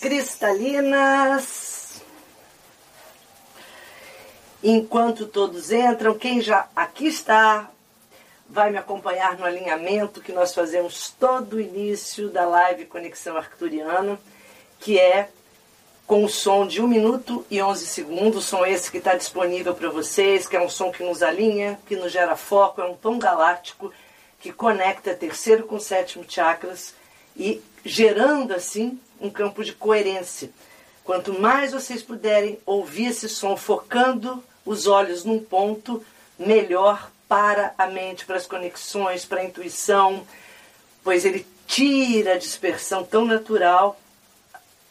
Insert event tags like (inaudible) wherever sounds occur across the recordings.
cristalinas. Enquanto todos entram, quem já aqui está vai me acompanhar no alinhamento que nós fazemos todo o início da live Conexão Arcturiano, que é com o som de 1 minuto e 11 segundos, som esse que está disponível para vocês, que é um som que nos alinha, que nos gera foco, é um tom galáctico que conecta terceiro com sétimo chakras e gerando assim um campo de coerência. Quanto mais vocês puderem ouvir esse som focando os olhos num ponto, melhor para a mente, para as conexões, para a intuição, pois ele tira a dispersão tão natural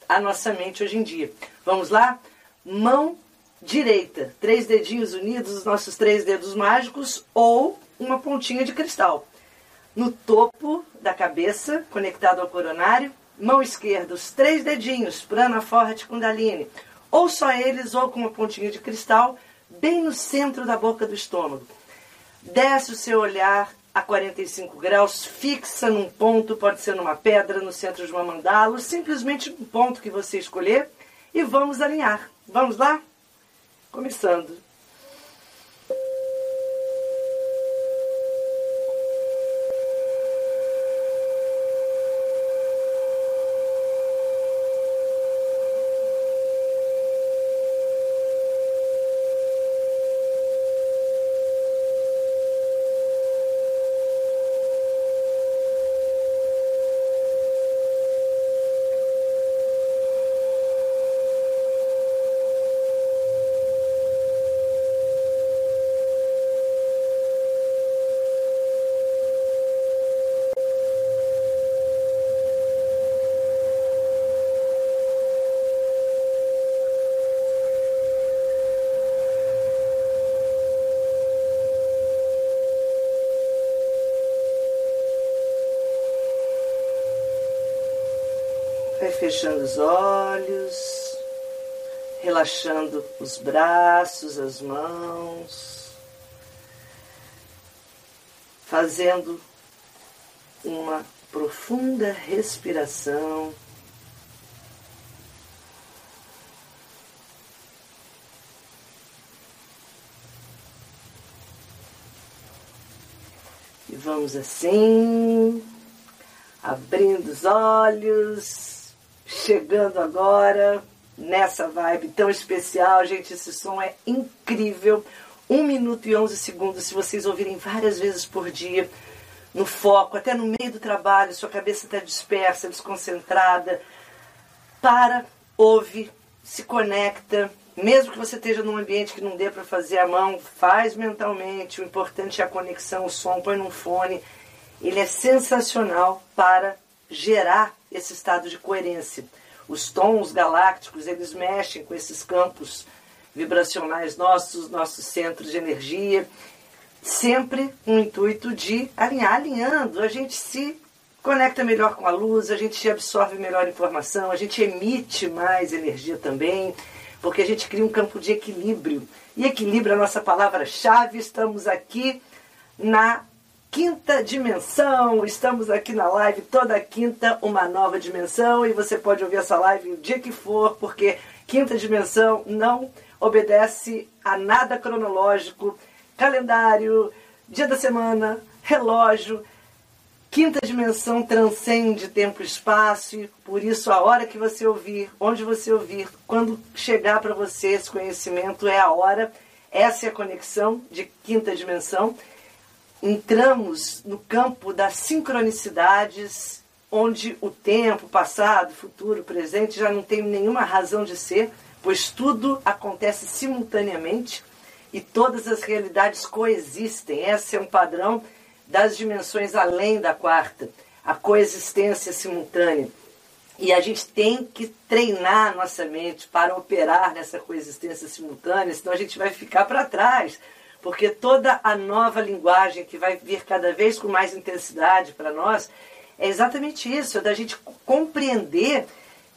à nossa mente hoje em dia. Vamos lá? Mão direita, três dedinhos unidos, os nossos três dedos mágicos, ou uma pontinha de cristal no topo da cabeça, conectado ao coronário. Mão esquerda, os três dedinhos, prana, forte, kundalini. Ou só eles, ou com uma pontinha de cristal, bem no centro da boca do estômago. Desce o seu olhar a 45 graus, fixa num ponto, pode ser numa pedra, no centro de uma mandala, simplesmente um ponto que você escolher, e vamos alinhar. Vamos lá? Começando. Vai fechando os olhos, relaxando os braços, as mãos, fazendo uma profunda respiração. E vamos assim, abrindo os olhos chegando agora nessa vibe tão especial. Gente, esse som é incrível. 1 minuto e 11 segundos, se vocês ouvirem várias vezes por dia, no foco, até no meio do trabalho, sua cabeça está dispersa, desconcentrada. Para, ouve, se conecta. Mesmo que você esteja num ambiente que não dê para fazer a mão, faz mentalmente. O importante é a conexão, o som, põe num fone. Ele é sensacional para gerar esse estado de coerência. Os tons galácticos, eles mexem com esses campos vibracionais nossos, nossos centros de energia, sempre com o intuito de alinhar, alinhando, a gente se conecta melhor com a luz, a gente absorve melhor informação, a gente emite mais energia também, porque a gente cria um campo de equilíbrio. E equilíbrio é a nossa palavra-chave. Estamos aqui na quinta dimensão. Estamos aqui na live toda quinta, uma nova dimensão, e você pode ouvir essa live o dia que for, porque quinta dimensão não obedece a nada cronológico, calendário, dia da semana, relógio. Quinta dimensão transcende tempo e espaço, e por isso a hora que você ouvir, onde você ouvir, quando chegar para você esse conhecimento é a hora. Essa é a conexão de quinta dimensão entramos no campo das sincronicidades, onde o tempo, passado, futuro, presente já não tem nenhuma razão de ser, pois tudo acontece simultaneamente e todas as realidades coexistem. Esse é um padrão das dimensões além da quarta, a coexistência simultânea. E a gente tem que treinar nossa mente para operar nessa coexistência simultânea, senão a gente vai ficar para trás. Porque toda a nova linguagem que vai vir cada vez com mais intensidade para nós é exatamente isso, é da gente compreender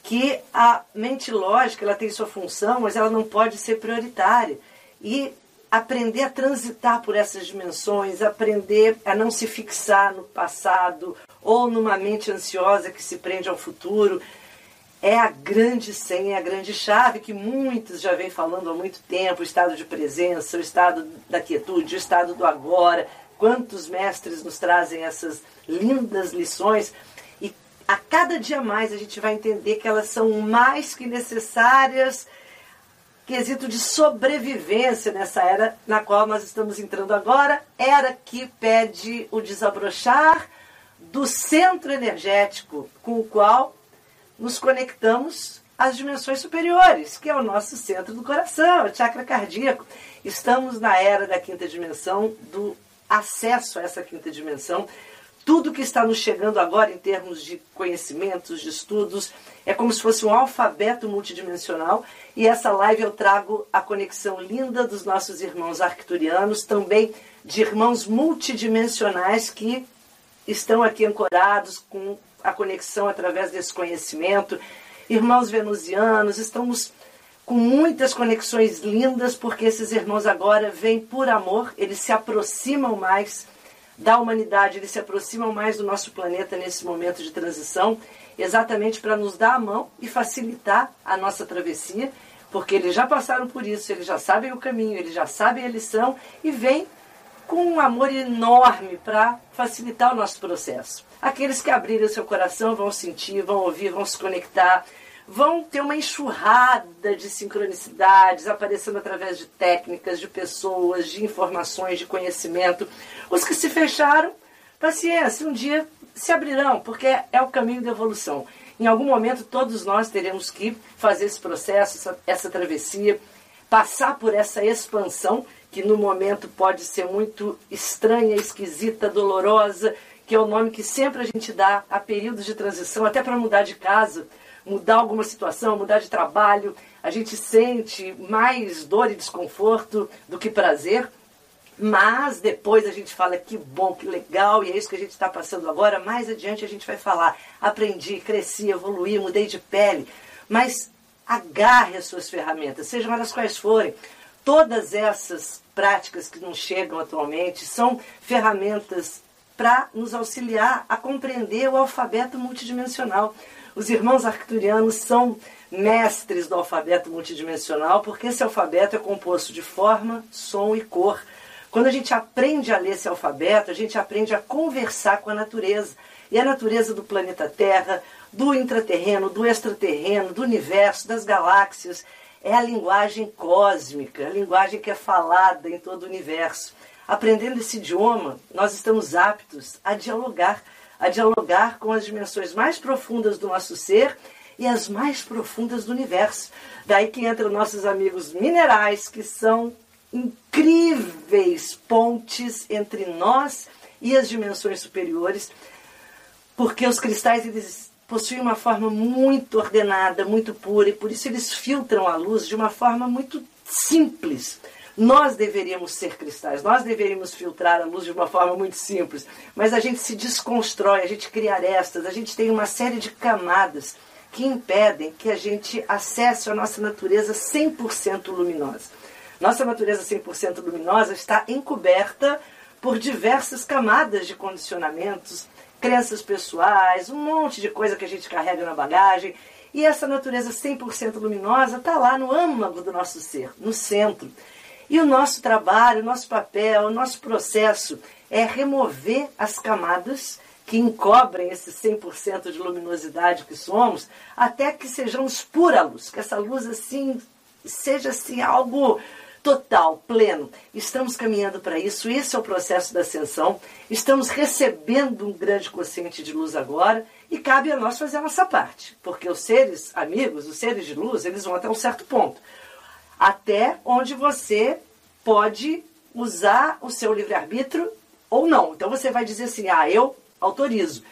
que a mente lógica ela tem sua função, mas ela não pode ser prioritária. E aprender a transitar por essas dimensões, aprender a não se fixar no passado ou numa mente ansiosa que se prende ao futuro, é a grande senha, a grande chave que muitos já vêm falando há muito tempo, o estado de presença, o estado da quietude, o estado do agora. Quantos mestres nos trazem essas lindas lições e a cada dia mais a gente vai entender que elas são mais que necessárias quesito de sobrevivência nessa era na qual nós estamos entrando agora, era que pede o desabrochar do centro energético com o qual nos conectamos às dimensões superiores, que é o nosso centro do coração, o chakra cardíaco. Estamos na era da quinta dimensão, do acesso a essa quinta dimensão. Tudo que está nos chegando agora em termos de conhecimentos, de estudos, é como se fosse um alfabeto multidimensional. E essa live eu trago a conexão linda dos nossos irmãos arcturianos, também de irmãos multidimensionais que estão aqui ancorados com a conexão através desse conhecimento. Irmãos venusianos, estamos com muitas conexões lindas, porque esses irmãos agora vêm por amor, eles se aproximam mais da humanidade, eles se aproximam mais do nosso planeta nesse momento de transição, exatamente para nos dar a mão e facilitar a nossa travessia, porque eles já passaram por isso, eles já sabem o caminho, eles já sabem a lição e vêm com um amor enorme para facilitar o nosso processo. Aqueles que abrirem seu coração vão sentir, vão ouvir, vão se conectar, vão ter uma enxurrada de sincronicidades aparecendo através de técnicas, de pessoas, de informações, de conhecimento. Os que se fecharam, paciência, um dia se abrirão, porque é o caminho da evolução. Em algum momento, todos nós teremos que fazer esse processo, essa, essa travessia, passar por essa expansão que no momento pode ser muito estranha, esquisita, dolorosa, que é o nome que sempre a gente dá a períodos de transição, até para mudar de casa, mudar alguma situação, mudar de trabalho. A gente sente mais dor e desconforto do que prazer. Mas depois a gente fala que bom, que legal, e é isso que a gente está passando agora. Mais adiante a gente vai falar: aprendi, cresci, evoluí, mudei de pele. Mas agarre as suas ferramentas, sejam elas quais forem. Todas essas práticas que nos chegam atualmente são ferramentas para nos auxiliar a compreender o alfabeto multidimensional. Os irmãos arcturianos são mestres do alfabeto multidimensional, porque esse alfabeto é composto de forma, som e cor. Quando a gente aprende a ler esse alfabeto, a gente aprende a conversar com a natureza. E a natureza do planeta Terra, do intraterreno, do extraterreno, do universo, das galáxias, é a linguagem cósmica, a linguagem que é falada em todo o universo. Aprendendo esse idioma, nós estamos aptos a dialogar, a dialogar com as dimensões mais profundas do nosso ser e as mais profundas do universo. Daí que entram nossos amigos minerais, que são incríveis pontes entre nós e as dimensões superiores, porque os cristais eles possuem uma forma muito ordenada, muito pura, e por isso eles filtram a luz de uma forma muito simples. Nós deveríamos ser cristais, nós deveríamos filtrar a luz de uma forma muito simples, mas a gente se desconstrói, a gente cria arestas, a gente tem uma série de camadas que impedem que a gente acesse a nossa natureza 100% luminosa. Nossa natureza 100% luminosa está encoberta por diversas camadas de condicionamentos, crenças pessoais, um monte de coisa que a gente carrega na bagagem. E essa natureza 100% luminosa está lá no âmago do nosso ser, no centro. E o nosso trabalho, o nosso papel, o nosso processo é remover as camadas que encobrem esse 100% de luminosidade que somos, até que sejamos pura luz, que essa luz assim seja assim algo total, pleno. Estamos caminhando para isso, esse é o processo da ascensão. Estamos recebendo um grande consciente de luz agora e cabe a nós fazer a nossa parte, porque os seres amigos, os seres de luz, eles vão até um certo ponto até onde você pode usar o seu livre-arbítrio ou não. Então você vai dizer assim: ah, eu autorizo.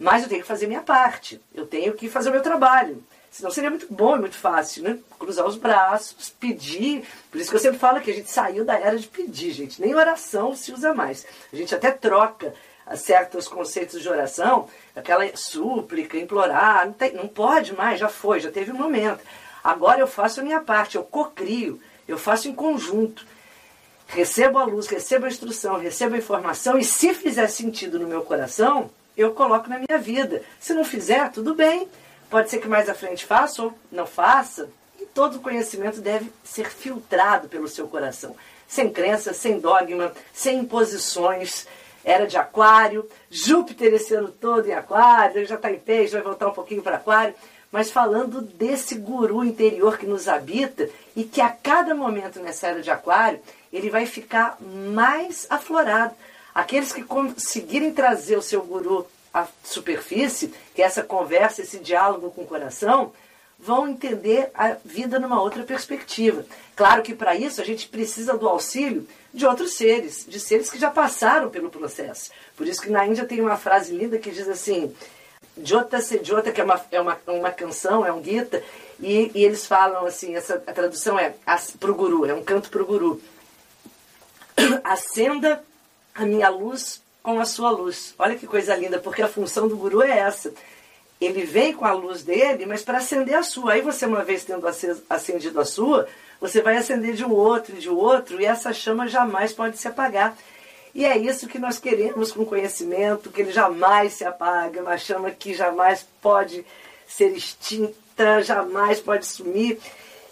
Mas eu tenho que fazer minha parte, eu tenho que fazer o meu trabalho. Senão seria muito bom e muito fácil, né? Cruzar os braços, pedir. Por isso que eu sempre falo que a gente saiu da era de pedir, gente. Nem oração se usa mais. A gente até troca certos conceitos de oração, aquela súplica, implorar, não, tem, não pode mais, já foi, já teve um momento. Agora eu faço a minha parte, eu cocrio, eu faço em conjunto. Recebo a luz, recebo a instrução, recebo a informação e se fizer sentido no meu coração, eu coloco na minha vida. Se não fizer, tudo bem. Pode ser que mais à frente faça ou não faça. E todo conhecimento deve ser filtrado pelo seu coração. Sem crença, sem dogma, sem imposições. Era de aquário, Júpiter esse ano todo em aquário, ele já está em peixe, vai voltar um pouquinho para aquário. Mas falando desse guru interior que nos habita e que a cada momento nessa era de aquário, ele vai ficar mais aflorado. Aqueles que conseguirem trazer o seu guru à superfície, que essa conversa, esse diálogo com o coração, vão entender a vida numa outra perspectiva. Claro que para isso a gente precisa do auxílio de outros seres, de seres que já passaram pelo processo. Por isso que na Índia tem uma frase linda que diz assim: Jota se Jota, que é uma, é uma, uma canção, é um Gita, e, e eles falam assim: essa, a tradução é para o guru, é um canto para o guru. (clears throat) Acenda a minha luz com a sua luz. Olha que coisa linda, porque a função do guru é essa. Ele vem com a luz dele, mas para acender a sua. Aí você, uma vez tendo acendido a sua, você vai acender de um outro e de outro, e essa chama jamais pode se apagar. E é isso que nós queremos com conhecimento, que ele jamais se apaga, uma chama que jamais pode ser extinta, jamais pode sumir.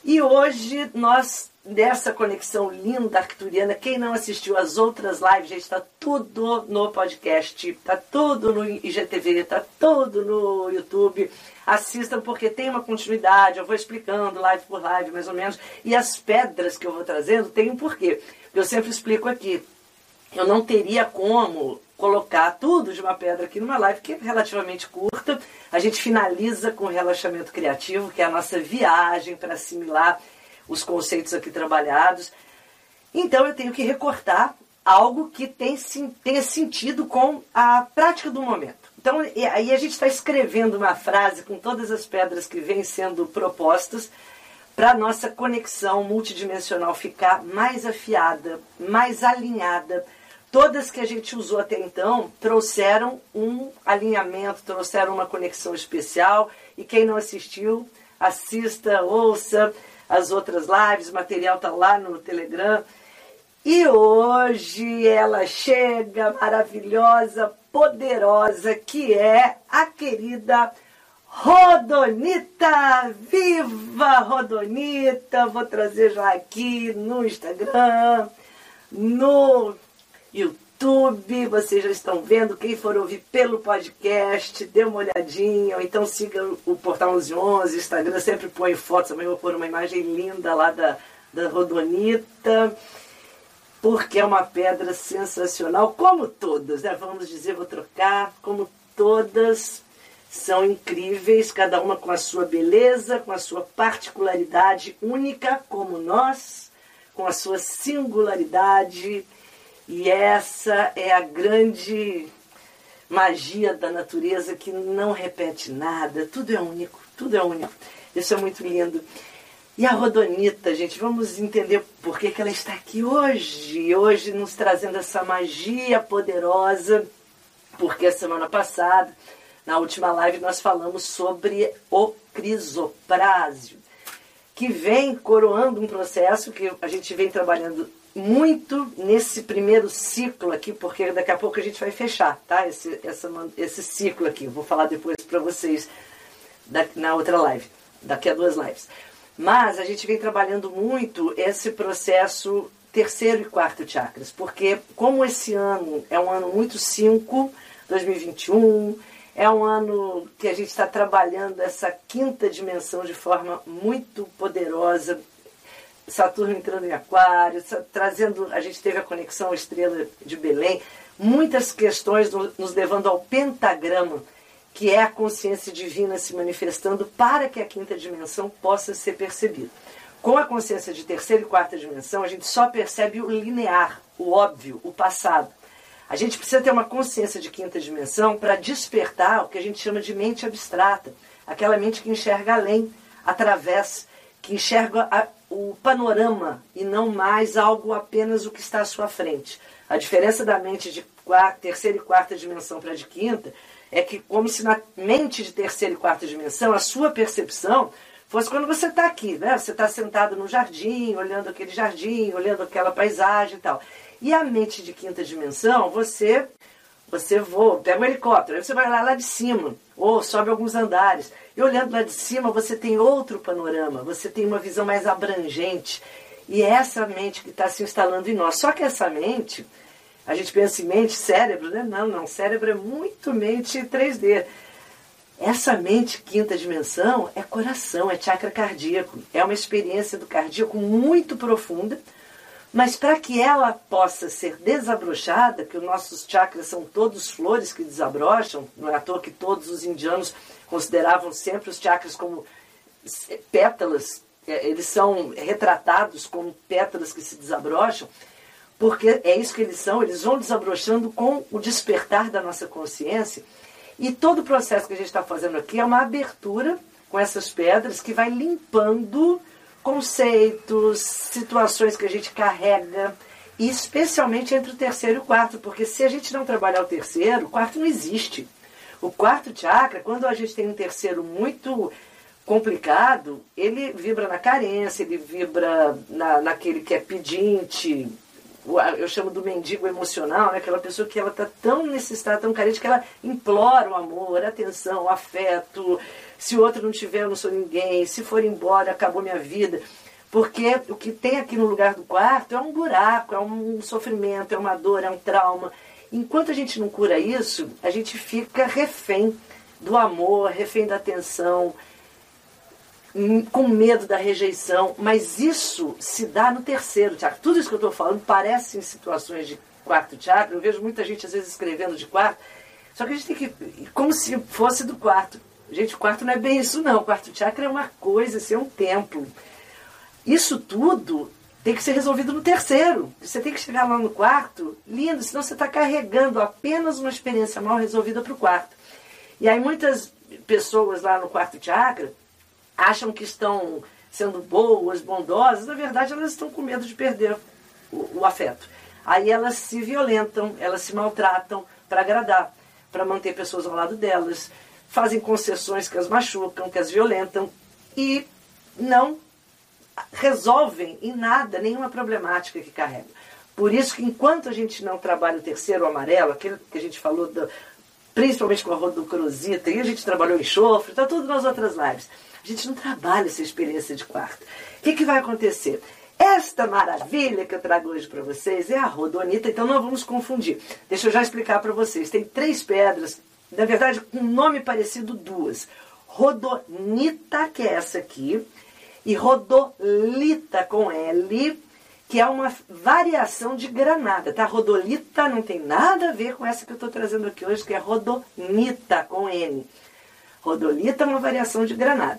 E hoje nós dessa conexão linda arcturiana. Quem não assistiu às outras lives, gente, está tudo no podcast, está tudo no IGTV, está tudo no YouTube. Assistam porque tem uma continuidade, eu vou explicando live por live, mais ou menos. E as pedras que eu vou trazendo tem um porquê. Eu sempre explico aqui. Eu não teria como colocar tudo de uma pedra aqui numa live que é relativamente curta. A gente finaliza com o relaxamento criativo, que é a nossa viagem para assimilar os conceitos aqui trabalhados. Então eu tenho que recortar algo que tem, tenha sentido com a prática do momento. Então aí a gente está escrevendo uma frase com todas as pedras que vêm sendo propostas para nossa conexão multidimensional ficar mais afiada, mais alinhada. Todas que a gente usou até então trouxeram um alinhamento, trouxeram uma conexão especial. E quem não assistiu, assista, ouça as outras lives, o material está lá no Telegram. E hoje ela chega maravilhosa, poderosa, que é a querida Rodonita! Viva Rodonita! Vou trazer já aqui no Instagram, no YouTube YouTube, vocês já estão vendo. Quem for ouvir pelo podcast, dê uma olhadinha. Ou então siga o Portal 1111, Instagram, sempre põe fotos. Também vou pôr uma imagem linda lá da, da Rodonita, porque é uma pedra sensacional, como todas, né? Vamos dizer, vou trocar, como todas são incríveis, cada uma com a sua beleza, com a sua particularidade única, como nós, com a sua singularidade e essa é a grande magia da natureza que não repete nada, tudo é único, tudo é único. Isso é muito lindo. E a Rodonita, gente, vamos entender por que, que ela está aqui hoje, hoje nos trazendo essa magia poderosa, porque semana passada, na última live, nós falamos sobre o crisoprásio, que vem coroando um processo que a gente vem trabalhando muito nesse primeiro ciclo aqui, porque daqui a pouco a gente vai fechar, tá? Esse, essa, esse ciclo aqui. Eu vou falar depois para vocês na outra live, daqui a duas lives. Mas a gente vem trabalhando muito esse processo terceiro e quarto chakras, porque como esse ano é um ano muito 5, 2021, é um ano que a gente está trabalhando essa quinta dimensão de forma muito poderosa, Saturno entrando em Aquário, trazendo, a gente teve a conexão estrela de Belém, muitas questões nos levando ao pentagrama, que é a consciência divina se manifestando para que a quinta dimensão possa ser percebida. Com a consciência de terceira e quarta dimensão, a gente só percebe o linear, o óbvio, o passado. A gente precisa ter uma consciência de quinta dimensão para despertar o que a gente chama de mente abstrata, aquela mente que enxerga além, através, que enxerga o panorama e não mais algo apenas o que está à sua frente. A diferença da mente de quarta, terceira e quarta dimensão para a de quinta é que, como se na mente de terceira e quarta dimensão, a sua percepção fosse quando você está aqui, né? Você está sentado no jardim, olhando aquele jardim, olhando aquela paisagem e tal. E a mente de quinta dimensão, você você voa, pega um helicóptero, aí você vai lá, lá de cima, ou sobe alguns andares. E olhando lá de cima, você tem outro panorama, você tem uma visão mais abrangente. E é essa mente que está se instalando em nós. Só que essa mente, a gente pensa em mente, cérebro, né? Não, não, cérebro é muito mente 3D. Essa mente quinta dimensão é coração, é chakra cardíaco. É uma experiência do cardíaco muito profunda mas para que ela possa ser desabrochada, que os nossos chakras são todos flores que desabrocham, não é à toa que todos os indianos consideravam sempre os chakras como pétalas, é, eles são retratados como pétalas que se desabrocham, porque é isso que eles são, eles vão desabrochando com o despertar da nossa consciência. E todo o processo que a gente está fazendo aqui é uma abertura com essas pedras que vai limpando conceitos, situações que a gente carrega, e especialmente entre o terceiro e o quarto, porque se a gente não trabalhar o terceiro, o quarto não existe. O quarto chakra, quando a gente tem um terceiro muito complicado, ele vibra na carência, ele vibra na, naquele que é pedinte, eu chamo do mendigo emocional, né? aquela pessoa que ela está tão necessitada, tão carente, que ela implora o amor, a atenção, o afeto. Se o outro não tiver, eu não sou ninguém. Se for embora, acabou minha vida. Porque o que tem aqui no lugar do quarto é um buraco, é um sofrimento, é uma dor, é um trauma. Enquanto a gente não cura isso, a gente fica refém do amor, refém da atenção, com medo da rejeição, mas isso se dá no terceiro chakra. Tudo isso que eu estou falando parece em situações de quarto chakra. Eu vejo muita gente às vezes escrevendo de quarto, só que a gente tem que. como se fosse do quarto. Gente, o quarto não é bem isso, não. O quarto chakra é uma coisa, assim, é um templo. Isso tudo tem que ser resolvido no terceiro. Você tem que chegar lá no quarto, lindo, senão você está carregando apenas uma experiência mal resolvida para o quarto. E aí muitas pessoas lá no quarto chakra acham que estão sendo boas, bondosas, na verdade elas estão com medo de perder o, o afeto. Aí elas se violentam, elas se maltratam para agradar, para manter pessoas ao lado delas, fazem concessões que as machucam, que as violentam e não resolvem em nada nenhuma problemática que carregam. Por isso que enquanto a gente não trabalha o terceiro amarelo, aquele que a gente falou do, principalmente com a rodocrosita, e a gente trabalhou enxofre, está tudo nas outras lives. A gente não trabalha essa experiência de quarto. O que, que vai acontecer? Esta maravilha que eu trago hoje para vocês é a rodonita, então não vamos confundir. Deixa eu já explicar para vocês. Tem três pedras, na verdade, com um nome parecido, duas. Rodonita, que é essa aqui, e rodolita com L, que é uma variação de granada, tá? Rodolita não tem nada a ver com essa que eu estou trazendo aqui hoje, que é rodonita com N. Rodolita é uma variação de granada.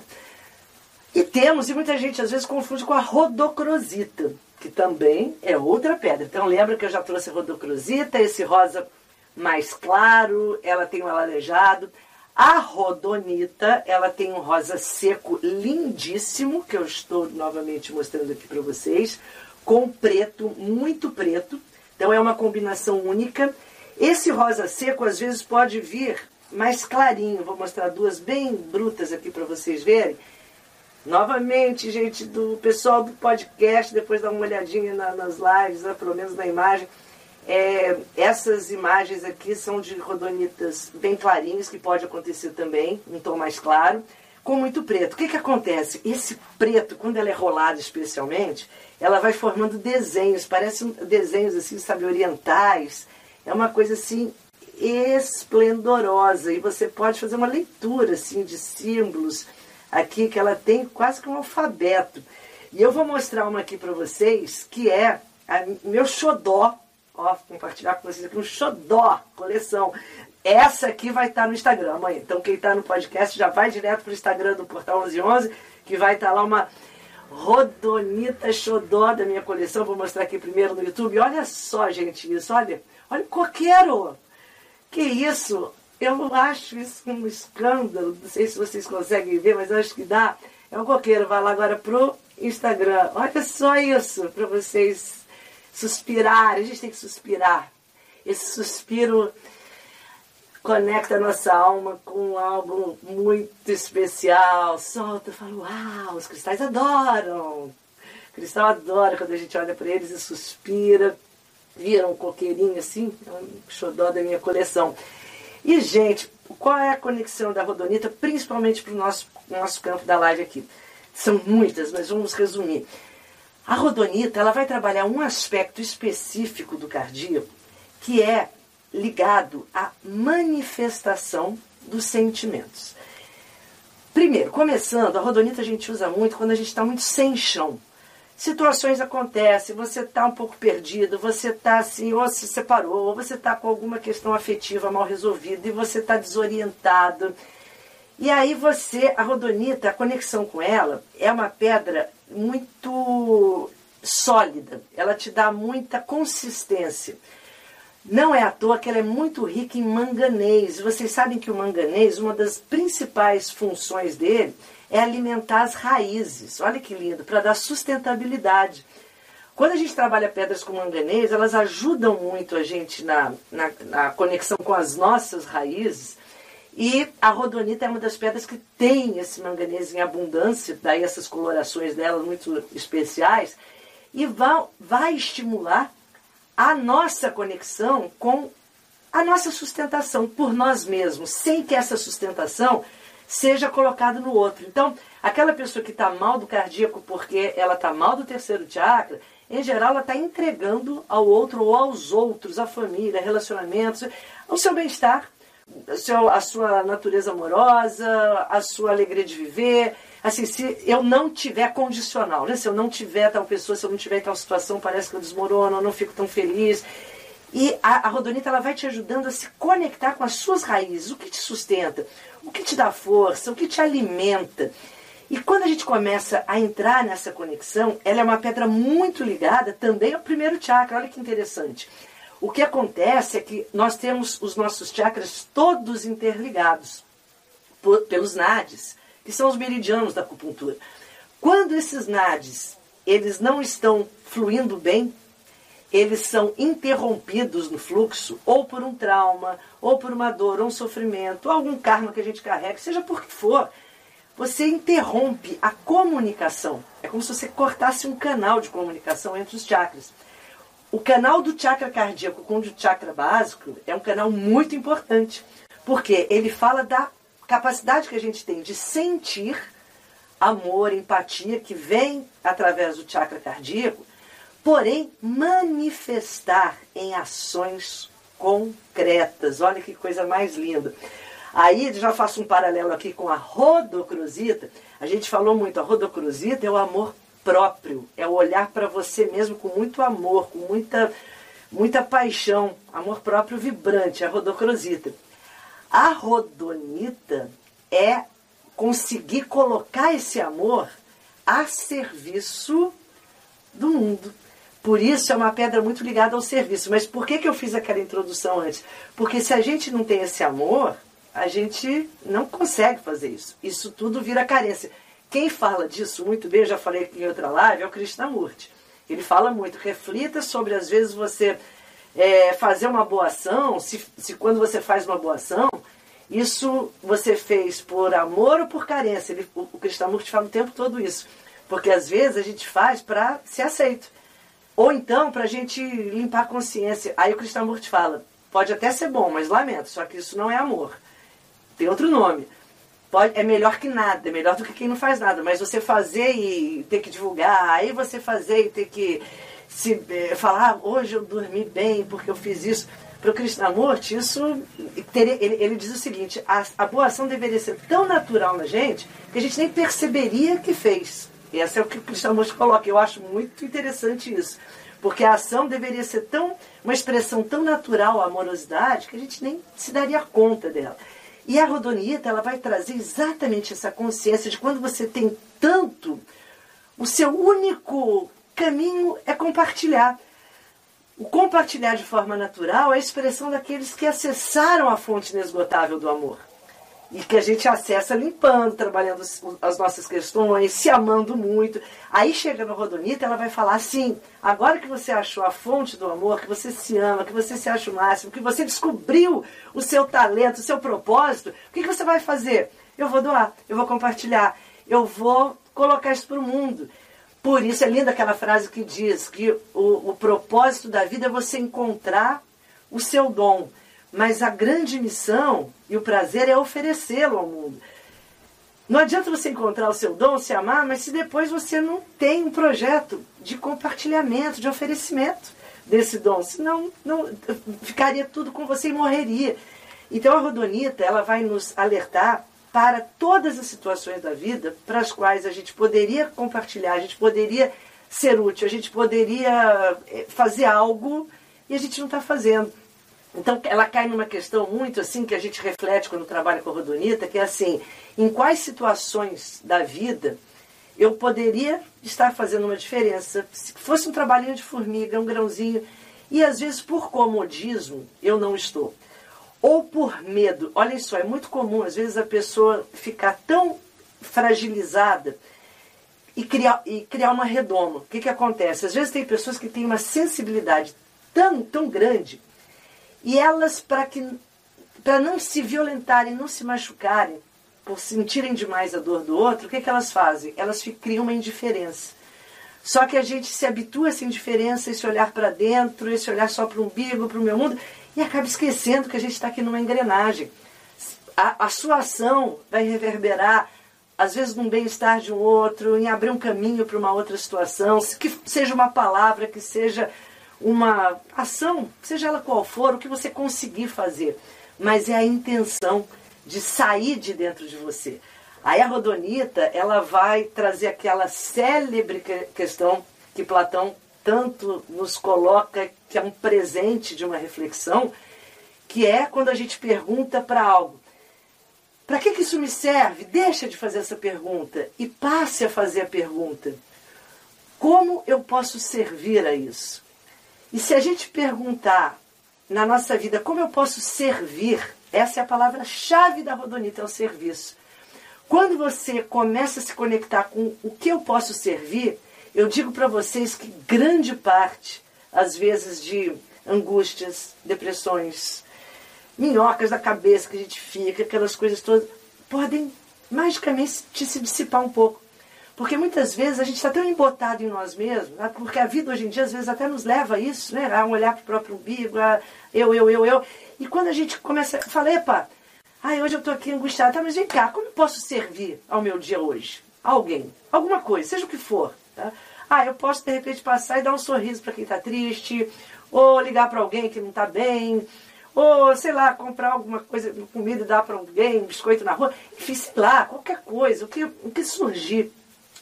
E temos, e muita gente às vezes confunde com a rodocrosita, que também é outra pedra. Então lembra que eu já trouxe rodocrosita, esse rosa mais claro, ela tem um alarejado. A rodonita, ela tem um rosa seco lindíssimo, que eu estou novamente mostrando aqui para vocês, com preto, muito preto. Então é uma combinação única. Esse rosa seco às vezes pode vir mais clarinho. Vou mostrar duas bem brutas aqui para vocês verem. Novamente, gente, do pessoal do podcast, depois dá uma olhadinha na, nas lives, né, pelo menos na imagem. É, essas imagens aqui são de rodonitas bem clarinhas, que pode acontecer também, um tom mais claro, com muito preto. O que, que acontece? Esse preto, quando ela é rolada especialmente, ela vai formando desenhos, parecem desenhos assim, sabe, orientais. É uma coisa assim esplendorosa e você pode fazer uma leitura assim de símbolos aqui que ela tem quase que um alfabeto. E eu vou mostrar uma aqui para vocês que é a meu xodó, ó, compartilhar com vocês aqui um xodó coleção. Essa aqui vai estar tá no Instagram amanhã. Então quem está no podcast já vai direto para o Instagram do Portal 1111, que vai estar tá lá uma rodonita xodó da minha coleção. Vou mostrar aqui primeiro no YouTube. Olha só, gente, isso. Olha, Olha o coqueiro! Que isso? Eu acho isso um escândalo. Não sei se vocês conseguem ver, mas acho que dá. É um coqueiro. Vai lá agora pro Instagram. Olha só isso, para vocês suspirarem. A gente tem que suspirar. Esse suspiro conecta a nossa alma com algo muito especial. Solta, fala, uau, os cristais adoram. O cristal adora quando a gente olha para eles e suspira. Viram um coqueirinho assim? É um xodó da minha coleção. E, gente, qual é a conexão da rodonita, principalmente para o nosso, nosso campo da live aqui? São muitas, mas vamos resumir. A rodonita ela vai trabalhar um aspecto específico do cardíaco que é ligado à manifestação dos sentimentos. Primeiro, começando, a rodonita a gente usa muito quando a gente está muito sem chão situações acontecem, você está um pouco perdido, você está assim, ou se separou, ou você está com alguma questão afetiva mal resolvida e você está desorientado. E aí você, a rodonita, a conexão com ela é uma pedra muito sólida, ela te dá muita consistência. Não é à toa que ela é muito rica em manganês. Vocês sabem que o manganês, uma das principais funções dele é alimentar as raízes. Olha que lindo, para dar sustentabilidade. Quando a gente trabalha pedras com manganês, elas ajudam muito a gente na, na, na, conexão com as nossas raízes. E a rodonita é uma das pedras que tem esse manganês em abundância, daí essas colorações dela muito especiais, e vai, vai estimular a nossa conexão com a nossa sustentação por nós mesmos, sem que essa sustentação seja colocado no outro. Então, aquela pessoa que está mal do cardíaco porque ela está mal do terceiro chakra, em geral ela está entregando ao outro ou aos outros, à família, relacionamentos, o seu bem-estar, a sua natureza amorosa, a sua alegria de viver. Assim, se eu não tiver condicional, né? se eu não tiver tal pessoa, se eu não tiver tal situação, parece que eu desmorono, eu não fico tão feliz. E a, a rodonita ela vai te ajudando a se conectar com as suas raízes, o que te sustenta, o que te dá força, o que te alimenta. E quando a gente começa a entrar nessa conexão, ela é uma pedra muito ligada também ao primeiro chakra. Olha que interessante. O que acontece é que nós temos os nossos chakras todos interligados por, pelos nadis, que são os meridianos da acupuntura. Quando esses nadis eles não estão fluindo bem, eles são interrompidos no fluxo, ou por um trauma, ou por uma dor, ou um sofrimento, ou algum karma que a gente carrega, seja por que for, você interrompe a comunicação. É como se você cortasse um canal de comunicação entre os chakras. O canal do chakra cardíaco com o chakra básico é um canal muito importante, porque ele fala da capacidade que a gente tem de sentir amor, empatia, que vem através do chakra cardíaco, porém manifestar em ações concretas. Olha que coisa mais linda. Aí já faço um paralelo aqui com a rodocrosita. A gente falou muito, a rodocrosita é o amor próprio, é o olhar para você mesmo com muito amor, com muita, muita paixão, amor próprio vibrante, a rodocrosita. A rodonita é conseguir colocar esse amor a serviço do mundo. Por isso é uma pedra muito ligada ao serviço. Mas por que, que eu fiz aquela introdução antes? Porque se a gente não tem esse amor, a gente não consegue fazer isso. Isso tudo vira carência. Quem fala disso muito bem, eu já falei em outra live, é o Krishnamurti. Ele fala muito, reflita sobre, às vezes, você é, fazer uma boa ação, se, se quando você faz uma boa ação, isso você fez por amor ou por carência. Ele, o, o Krishnamurti fala o tempo todo isso. Porque às vezes a gente faz para ser aceito. Ou então para a gente limpar a consciência. Aí o Krishnamurti fala, pode até ser bom, mas lamento, só que isso não é amor. Tem outro nome. Pode, é melhor que nada, é melhor do que quem não faz nada. Mas você fazer e ter que divulgar, aí você fazer e ter que se é, falar, ah, hoje eu dormi bem porque eu fiz isso. Para o Krishnamurti, isso ele, ele, diz o seguinte: a, a boa ação deveria ser tão natural na gente que a gente nem perceberia que fez. Esse é o que o Krishnamurti coloca. Eu acho muito interessante isso. Porque a ação deveria ser tão uma expressão tão natural, a amorosidade, que a gente nem se daria conta dela. E a rodonita, ela vai trazer exatamente essa consciência de quando você tem tanto, o seu único caminho é compartilhar. O compartilhar de forma natural é a expressão daqueles que acessaram a fonte inesgotável do amor. E que a gente acessa limpando, trabalhando as nossas questões, se amando muito. Aí chega no Rodonita, ela vai falar assim: agora que você achou a fonte do amor, que você se ama, que você se acha o máximo, que você descobriu o seu talento, o seu propósito, o que, que você vai fazer? Eu vou doar, eu vou compartilhar, eu vou colocar isso para o mundo. Por isso é linda aquela frase que diz que o, o propósito da vida é você encontrar o seu dom. Mas a grande missão e o prazer é oferecê-lo ao mundo. Não adianta você encontrar o seu dom, se amar, mas se depois você não tem um projeto de compartilhamento, de oferecimento desse dom, senão não, ficaria tudo com você e morreria. Então a Rodonita, ela vai nos alertar para todas as situações da vida para as quais a gente poderia compartilhar, a gente poderia ser útil, a gente poderia eh, fazer algo e a gente não está fazendo. Então ela cai numa questão muito assim que a gente reflete quando trabalha com a Rodonita, que é assim, em quais situações da vida eu poderia estar fazendo uma diferença, se fosse um trabalhinho de formiga, um grãozinho, e às vezes por comodismo eu não estou ou por medo. Olha só, é muito comum às vezes a pessoa ficar tão fragilizada e criar, e criar uma redoma. O que, que acontece? Às vezes tem pessoas que têm uma sensibilidade tão, tão grande e elas, para que para não se violentarem, não se machucarem, por sentirem demais a dor do outro, o que, que elas fazem? Elas criam uma indiferença. Só que a gente se habitua a essa indiferença, esse olhar para dentro, esse olhar só para o umbigo, para o meu mundo, e acaba esquecendo que a gente está aqui numa engrenagem. A, a sua ação vai reverberar, às vezes, num bem-estar de um outro, em abrir um caminho para uma outra situação, que seja uma palavra, que seja uma ação, seja ela qual for, o que você conseguir fazer. Mas é a intenção de sair de dentro de você. Aí a Rodonita, ela vai trazer aquela célebre questão que Platão tanto nos coloca que é um presente de uma reflexão, que é quando a gente pergunta para algo. Para que, que isso me serve? Deixa de fazer essa pergunta e passe a fazer a pergunta. Como eu posso servir a isso? E se a gente perguntar na nossa vida como eu posso servir, essa é a palavra-chave da Rodonita, é o serviço. Quando você começa a se conectar com o que eu posso servir, eu digo para vocês que grande parte, às vezes, de angústias, depressões, minhocas da cabeça que a gente fica, aquelas coisas todas, podem magicamente se dissipar um pouco. Porque muitas vezes a gente está tão embotado em nós mesmos, né? porque a vida hoje em dia às vezes até nos leva a isso, né? a um olhar para o próprio umbigo, a eu, eu, eu, eu. E quando a gente começa a falar, epa, ai, hoje eu estou aqui angustiada, tá, mas vem cá, como posso servir ao meu dia hoje? Alguém, alguma coisa, seja o que for. Tá? Ah, eu posso de repente passar e dar um sorriso para quem está triste, ou ligar para alguém que não está bem, ou sei lá, comprar alguma coisa, comida e dar para alguém, biscoito na rua, enfim, sei lá, qualquer coisa, o que, o que surgir.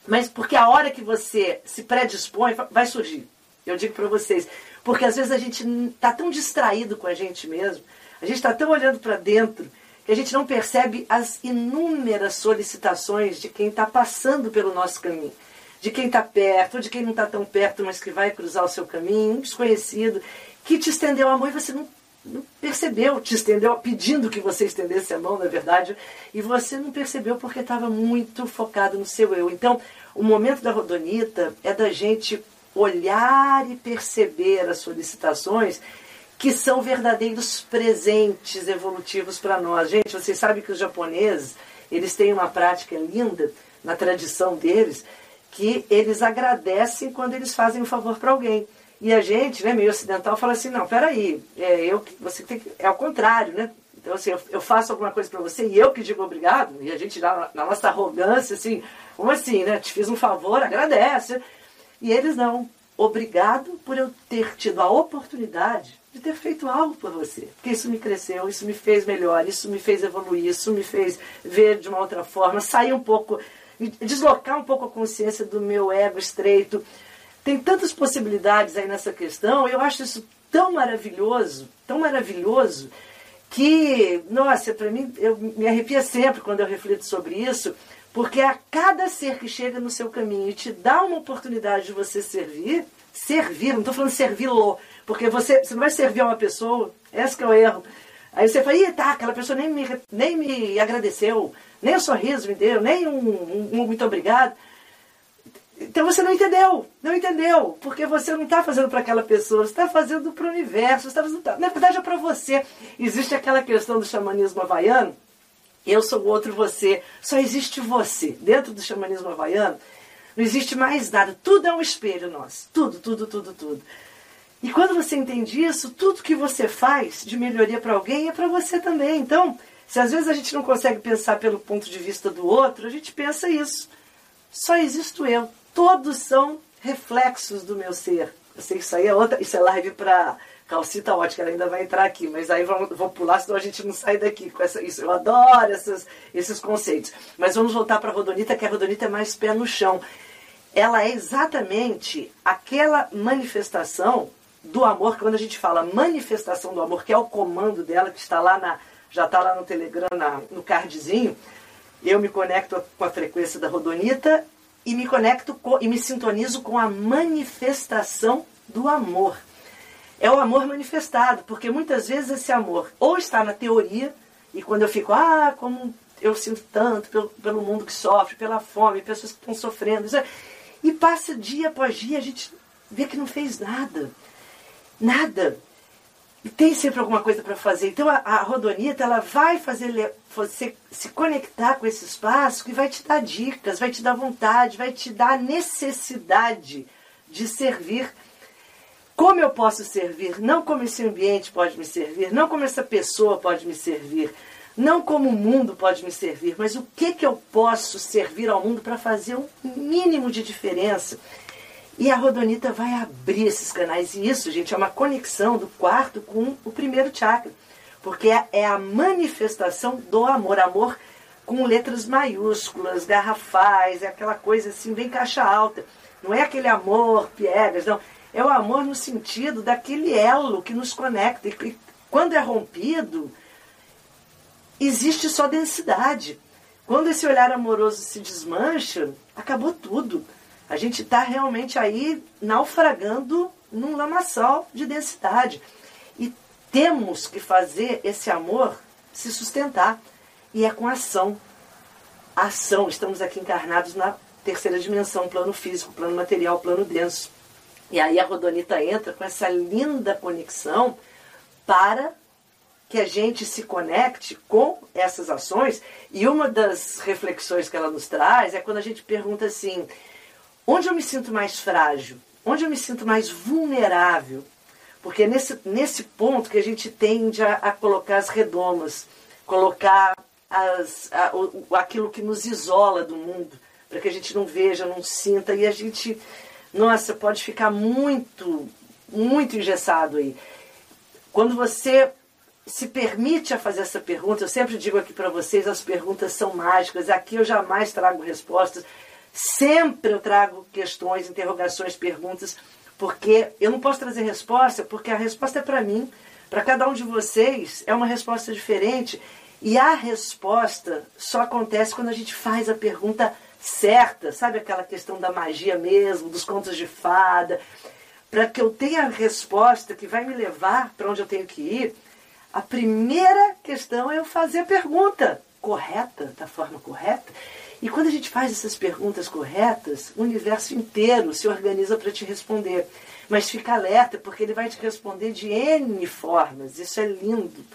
Mas porque a hora que você se predispõe, vai surgir. Eu digo para vocês, porque às vezes a gente está tão distraído com a gente mesmo, a gente está tão olhando para dentro, que a gente não percebe as inúmeras solicitações de quem está passando pelo nosso caminho de quem está perto, de quem não está tão perto, mas que vai cruzar o seu caminho, um desconhecido, que te estendeu a mão e você não percebeu, te estendeu pedindo que você estendesse a mão, na verdade, e você não percebeu porque estava muito focado no seu eu. Então, o momento da rodonita é da gente olhar e perceber as solicitações que são verdadeiros presentes evolutivos para nós. Gente, vocês sabem que os japoneses, eles têm uma prática linda na tradição deles, que eles agradecem quando eles fazem um favor para alguém. E a gente, né, meio ocidental, fala assim, não, peraí, é, eu, você tem que, é ao contrário, né? Então, assim, eu, eu faço alguma coisa para você e eu que digo obrigado, e a gente, na, na, nossa arrogância, assim, como assim, né? Te fiz um favor, agradece. E eles não. Obrigado por eu ter tido a oportunidade de ter feito algo por você. Porque isso me cresceu, isso me fez melhor, isso me fez evoluir, isso me fez ver de uma outra forma, sair um pouco deslocar um pouco a consciência do meu ego estreito. Tem tantas possibilidades aí nessa questão, eu acho isso tão maravilhoso, tão maravilhoso, que, nossa, para mim, eu me arrepia sempre quando eu reflito sobre isso, porque a cada ser que chega no seu caminho e te dá uma oportunidade de você servir, servir, não estou falando servi-lo, porque você, você não vai servir a uma pessoa, esse é o erro. Aí você fala, ih, tá, aquela pessoa nem me, nem me agradeceu, nem um sorriso me deu, nem um, um, um muito obrigado. Então você não entendeu, não entendeu, porque você não está fazendo para aquela pessoa, você está fazendo para o universo, está fazendo, na verdade é para você. Existe aquela questão do xamanismo havaiano, eu sou o outro você, só existe você. Dentro do xamanismo havaiano, não existe mais nada, tudo é um espelho nosso, tudo, tudo, tudo, tudo. E quando você entende isso, tudo que você faz de melhoria para alguém é para você também. Então, se às vezes a gente não consegue pensar pelo ponto de vista do outro, a gente pensa isso. Só existo eu todos são reflexos do meu ser. Eu sei que isso aí é outra, isso é live para Calcita Ótica, ela ainda vai entrar aqui, mas aí vou pular, senão a gente não sai daqui com essa, isso. Eu adoro essas, esses conceitos. Mas vamos voltar para a Rodonita, que a Rodonita é mais pé no chão. Ela é exatamente aquela manifestação do amor, quando a gente fala manifestação do amor, que é o comando dela, que está lá na, já está lá no Telegram, na, no cardzinho, eu me conecto com a frequência da Rodonita e me conecto com, e me sintonizo com a manifestação do amor. É o amor manifestado, porque muitas vezes esse amor ou está na teoria, e quando eu fico, ah, como eu sinto tanto pelo, pelo mundo que sofre, pela fome, pessoas que estão sofrendo, é, e passa dia após dia, a gente vê que não fez nada. Nada. E tem sempre alguma coisa para fazer. Então a, a Rodonita ela vai fazer você se conectar com esse espaço que vai te dar dicas, vai te dar vontade, vai te dar necessidade de servir. Como eu posso servir? Não como esse ambiente pode me servir, não como essa pessoa pode me servir, não como o mundo pode me servir, mas o que, que eu posso servir ao mundo para fazer um mínimo de diferença e a rodonita vai abrir esses canais. E isso, gente, é uma conexão do quarto com o primeiro chakra. Porque é, é a manifestação do amor. Amor com letras maiúsculas, garrafais, é aquela coisa assim, bem caixa alta. Não é aquele amor piegas, não. É o amor no sentido daquele elo que nos conecta. E quando é rompido, existe só densidade. Quando esse olhar amoroso se desmancha, acabou tudo. A gente está realmente aí naufragando num lamaçal de densidade. E temos que fazer esse amor se sustentar. E é com ação. Ação. Estamos aqui encarnados na terceira dimensão, plano físico, plano material, plano denso. E aí a Rodonita entra com essa linda conexão para que a gente se conecte com essas ações. E uma das reflexões que ela nos traz é quando a gente pergunta assim: Onde eu me sinto mais frágil? Onde eu me sinto mais vulnerável? Porque é nesse, nesse ponto que a gente tende a, a colocar as redomas, colocar as, a, o, aquilo que nos isola do mundo, para que a gente não veja, não sinta, e a gente, nossa, pode ficar muito, muito engessado aí. Quando você se permite a fazer essa pergunta, eu sempre digo aqui para vocês, as perguntas são mágicas, aqui eu jamais trago respostas, Sempre eu trago questões, interrogações, perguntas, porque eu não posso trazer resposta, porque a resposta é para mim. Para cada um de vocês é uma resposta diferente. E a resposta só acontece quando a gente faz a pergunta certa, sabe aquela questão da magia mesmo, dos contos de fada. Para que eu tenha a resposta que vai me levar para onde eu tenho que ir, a primeira questão é eu fazer a pergunta correta, da forma correta. E quando a gente faz essas perguntas corretas, o universo inteiro se organiza para te responder. Mas fica alerta, porque ele vai te responder de N formas. Isso é lindo.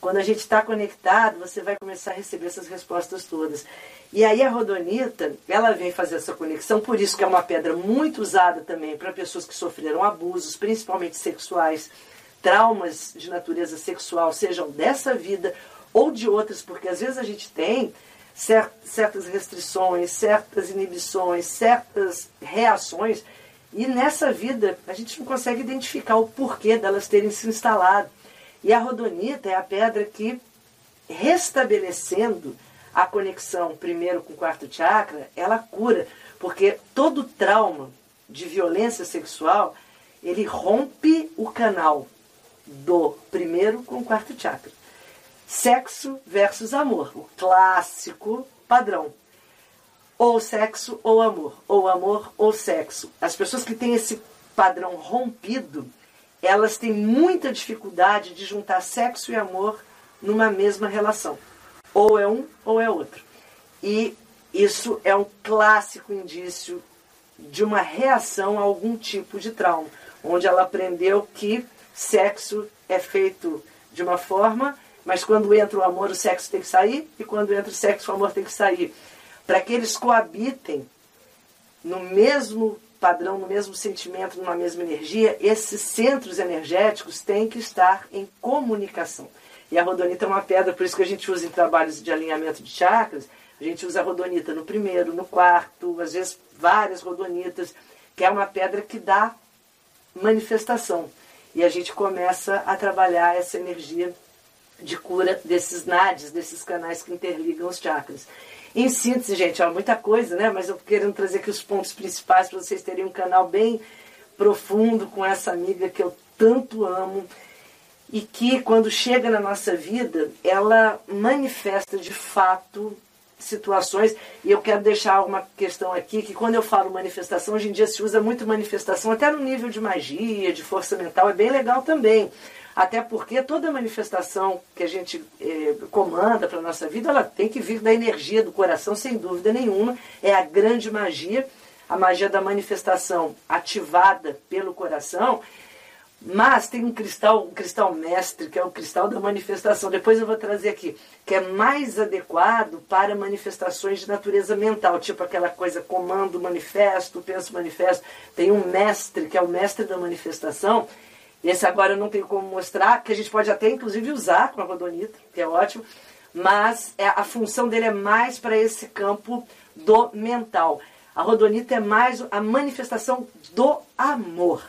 Quando a gente está conectado, você vai começar a receber essas respostas todas. E aí a rodonita, ela vem fazer essa conexão, por isso que é uma pedra muito usada também para pessoas que sofreram abusos, principalmente sexuais, traumas de natureza sexual, sejam dessa vida ou de outras, porque às vezes a gente tem certas restrições, certas inibições, certas reações. E nessa vida a gente não consegue identificar o porquê delas terem se instalado. E a rodonita é a pedra que, restabelecendo a conexão primeiro com o quarto chakra, ela cura. Porque todo trauma de violência sexual, ele rompe o canal do primeiro com o quarto chakra. Sexo versus amor, o clássico padrão. Ou sexo ou amor, ou amor ou sexo. As pessoas que têm esse padrão rompido, elas têm muita dificuldade de juntar sexo e amor numa mesma relação. Ou é um ou é outro. E isso é um clássico indício de uma reação a algum tipo de trauma, onde ela aprendeu que sexo é feito de uma forma, mas quando entra o amor, o sexo tem que sair, e quando entra o sexo, o amor tem que sair. Para que eles coabitem no mesmo padrão, no mesmo sentimento, numa mesma energia, esses centros energéticos têm que estar em comunicação. E a rodonita é uma pedra, por isso que a gente usa em trabalhos de alinhamento de chakras, a gente usa a rodonita no primeiro, no quarto, às vezes várias rodonitas, que é uma pedra que dá manifestação. E a gente começa a trabalhar essa energia de cura desses nadis, desses canais que interligam os chakras. Em síntese, gente, há muita coisa, né? Mas eu querendo trazer aqui os pontos principais para vocês terem um canal bem profundo com essa amiga que eu tanto amo e que quando chega na nossa vida, ela manifesta de fato situações, e eu quero deixar uma questão aqui, que quando eu falo manifestação, hoje em dia se usa muito manifestação, até no nível de magia, de força mental, é bem legal também. Até porque toda manifestação que a gente eh, comanda para a nossa vida, ela tem que vir da energia do coração, sem dúvida nenhuma. É a grande magia, a magia da manifestação ativada pelo coração. Mas tem um cristal, um cristal mestre, que é o cristal da manifestação. Depois eu vou trazer aqui, que é mais adequado para manifestações de natureza mental, tipo aquela coisa comando manifesto, penso manifesto. Tem um mestre, que é o mestre da manifestação. Esse agora eu não tenho como mostrar, que a gente pode até inclusive usar com a rodonita, que é ótimo. Mas é, a função dele é mais para esse campo do mental. A rodonita é mais a manifestação do amor.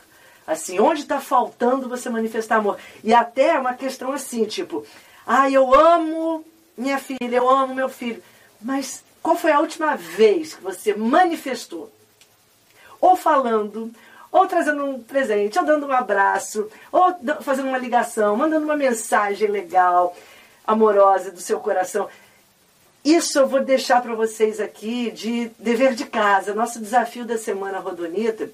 Assim, onde está faltando você manifestar amor? E até é uma questão assim, tipo, ah, eu amo minha filha, eu amo meu filho. Mas qual foi a última vez que você manifestou? Ou falando, ou trazendo um presente, ou dando um abraço, ou fazendo uma ligação, mandando uma mensagem legal, amorosa do seu coração. Isso eu vou deixar para vocês aqui de dever de casa. Nosso desafio da semana Rodonita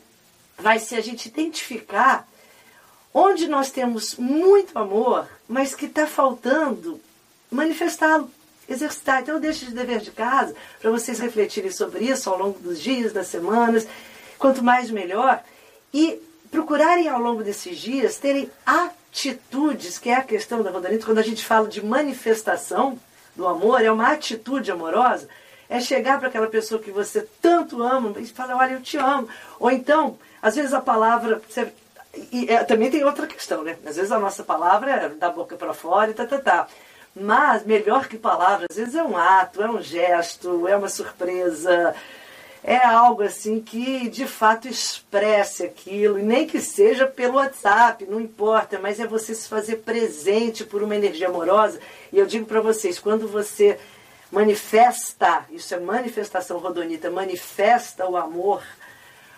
vai ser a gente identificar onde nós temos muito amor, mas que está faltando manifestá-lo, exercitar. Então eu deixo de dever de casa para vocês refletirem sobre isso ao longo dos dias, das semanas, quanto mais melhor, e procurarem ao longo desses dias terem atitudes, que é a questão da Rodolita, quando a gente fala de manifestação do amor, é uma atitude amorosa, é chegar para aquela pessoa que você tanto ama e falar, olha, eu te amo. Ou então, às vezes a palavra. Você, e é, também tem outra questão, né? Às vezes a nossa palavra é da boca para fora e tá, tá, tá. Mas melhor que palavras, às vezes é um ato, é um gesto, é uma surpresa, é algo assim que de fato expresse aquilo, e nem que seja pelo WhatsApp, não importa, mas é você se fazer presente por uma energia amorosa. E eu digo para vocês, quando você manifesta, isso é manifestação rodonita, manifesta o amor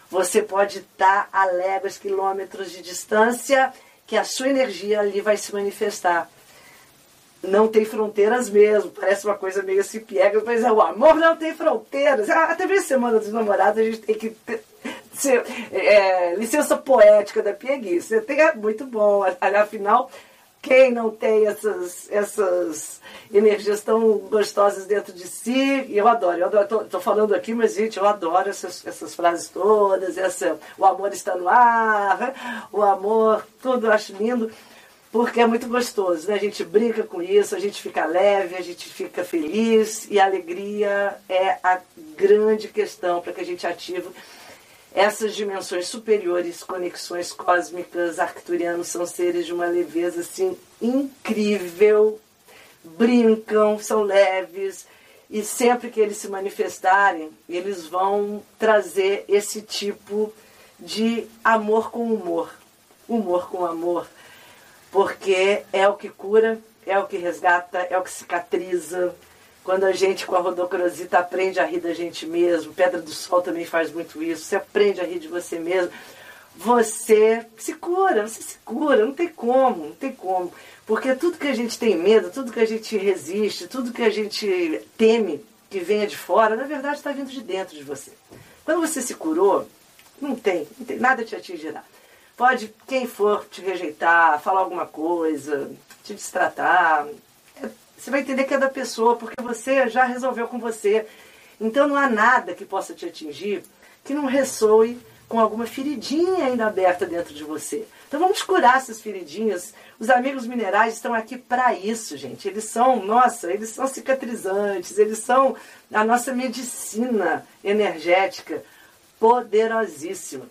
você pode estar a léguas, quilômetros de distância, que a sua energia ali vai se manifestar. Não tem fronteiras mesmo, parece uma coisa meio assim piega, mas é, o amor não tem fronteiras. Ah, até mesmo Semana dos Namorados a gente tem que ter, ser, é, licença poética da pieguice. É muito bom, afinal, quem não tem essas, essas energias tão gostosas dentro de si, eu adoro, eu adoro, tô, tô falando aqui, mas gente, eu adoro essas, essas frases todas, essa, o amor está no ar, o amor, tudo eu acho lindo, porque é muito gostoso, né? A gente brinca com isso, a gente fica leve, a gente fica feliz, e a alegria é a grande questão para que a gente ative essas dimensões superiores, conexões cósmicas, arcturianos são seres de uma leveza assim incrível, brincam, são leves e sempre que eles se manifestarem, eles vão trazer esse tipo de amor com humor, humor com amor, porque é o que cura, é o que resgata, é o que cicatriza, quando a gente com a rodocrosita aprende a rir da gente mesmo, Pedra do Sol também faz muito isso, você aprende a rir de você mesmo, você se cura, você se cura, não tem como, não tem como. Porque tudo que a gente tem medo, tudo que a gente resiste, tudo que a gente teme que venha de fora, na verdade está vindo de dentro de você. Quando você se curou, Não tem, não tem, nada te atingirá. Pode quem for te rejeitar, falar alguma coisa, te destratar. É, você vai entender que é pessoa, porque você já resolveu com você. Então não há nada que possa te atingir que não ressoe com alguma feridinha ainda aberta dentro de você. Então vamos curar essas feridinhas. Os amigos minerais estão aqui para isso, gente. Eles são, nossa, eles são cicatrizantes, eles são a nossa medicina energética poderosíssima.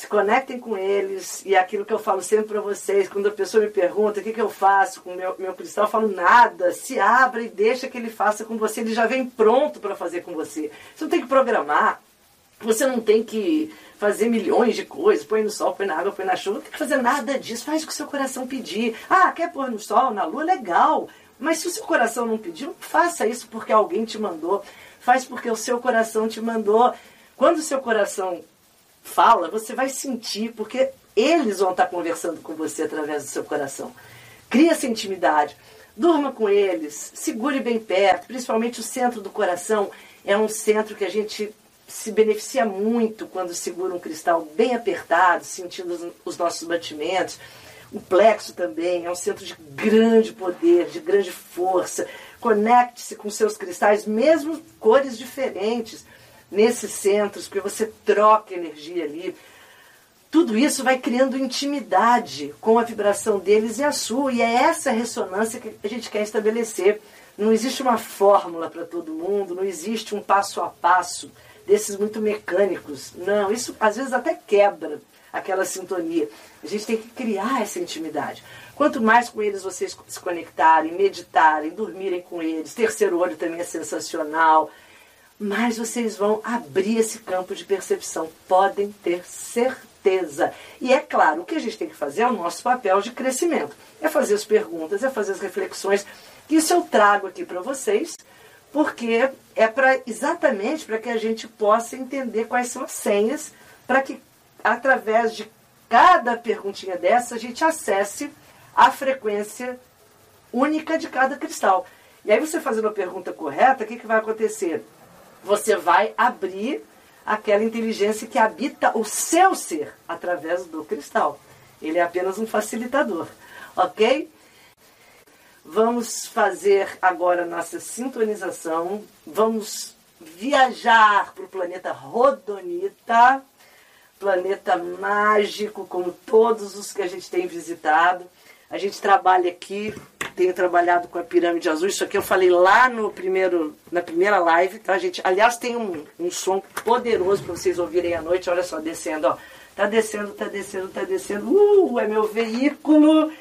Se conectem com eles e é aquilo que eu falo sempre para vocês, quando a pessoa me pergunta o que, que eu faço com o meu, meu cristal, eu falo nada. Se abra e deixa que ele faça com você, ele já vem pronto para fazer com você. Você não tem que programar, você não tem que fazer milhões de coisas, põe no sol, põe na água, põe na chuva, não tem que fazer nada disso, faz o que o seu coração pedir. Ah, quer pôr no sol, na lua, legal. Mas se o seu coração não pedir, não faça isso porque alguém te mandou. Faz porque o seu coração te mandou. Quando o seu coração fala, você vai sentir, porque eles vão estar conversando com você através do seu coração. Cria essa intimidade. Durma com eles, segure bem perto, principalmente o centro do coração é um centro que a gente se beneficia muito quando segura um cristal bem apertado, sentindo os nossos batimentos. O plexo também é um centro de grande poder, de grande força. Conecte-se com seus cristais, mesmo cores diferentes, nesses centros, porque você troca energia ali. Tudo isso vai criando intimidade com a vibração deles e a sua, e é essa ressonância que a gente quer estabelecer. Não existe uma fórmula para todo mundo, não existe um passo a passo desses muito mecânicos. Não, isso às vezes até quebra aquela sintonia. A gente tem que criar essa intimidade. Quanto mais com eles vocês se conectarem, meditarem, dormirem com eles, terceiro olho também é sensacional, mais vocês vão abrir esse campo de percepção. Podem ter certeza. E é claro, o que a gente tem que fazer é o nosso papel de crescimento. É fazer as perguntas, é fazer as reflexões. Isso eu trago aqui para vocês porque é para exatamente para que a gente possa entender quais são as senhas, para que através de cada perguntinha dessa a gente acesse a frequência única de cada cristal. E aí você fazendo a pergunta correta, o que, que vai acontecer? Você vai abrir aquela inteligência que habita o seu ser através do cristal. Ele é apenas um facilitador, ok? Vamos fazer agora nossa sintonização. Vamos viajar para o planeta Rodonita, planeta mágico, como todos os que a gente tem visitado. A gente trabalha aqui, tenho trabalhado com a pirâmide azul. Isso aqui eu falei lá no primeiro, na primeira live, tá, gente? Aliás, tem um, um som poderoso para vocês ouvirem à noite. Olha só, descendo, ó. Tá descendo, tá descendo, tá descendo. Uh, é meu veículo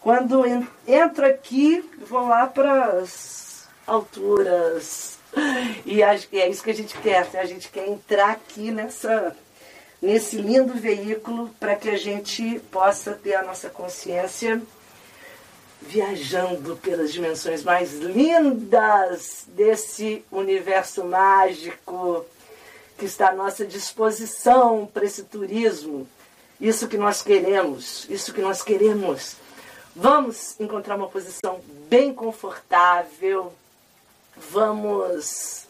quando entro aqui, vou lá para as alturas. E é isso que a gente quer, né? a gente quer entrar aqui nessa, nesse lindo veículo para que a gente possa ter a nossa consciência viajando pelas dimensões mais lindas desse universo mágico que está à nossa disposição para esse turismo. Isso que nós queremos, isso que nós queremos Vamos encontrar uma posição bem confortável. Vamos